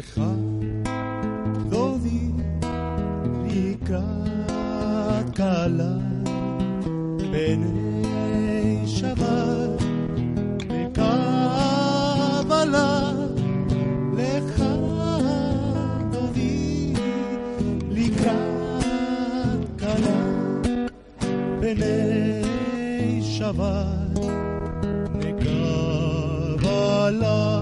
alejado di cala bene Shabbat de Kabbalah Lejá Dodí cala bene Shabbat de Kabbalah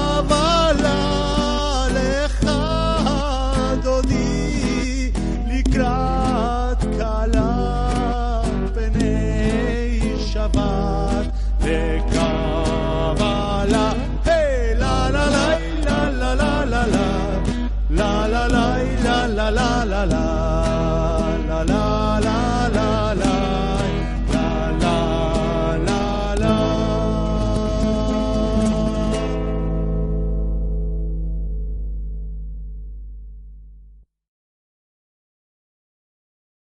la la la la la la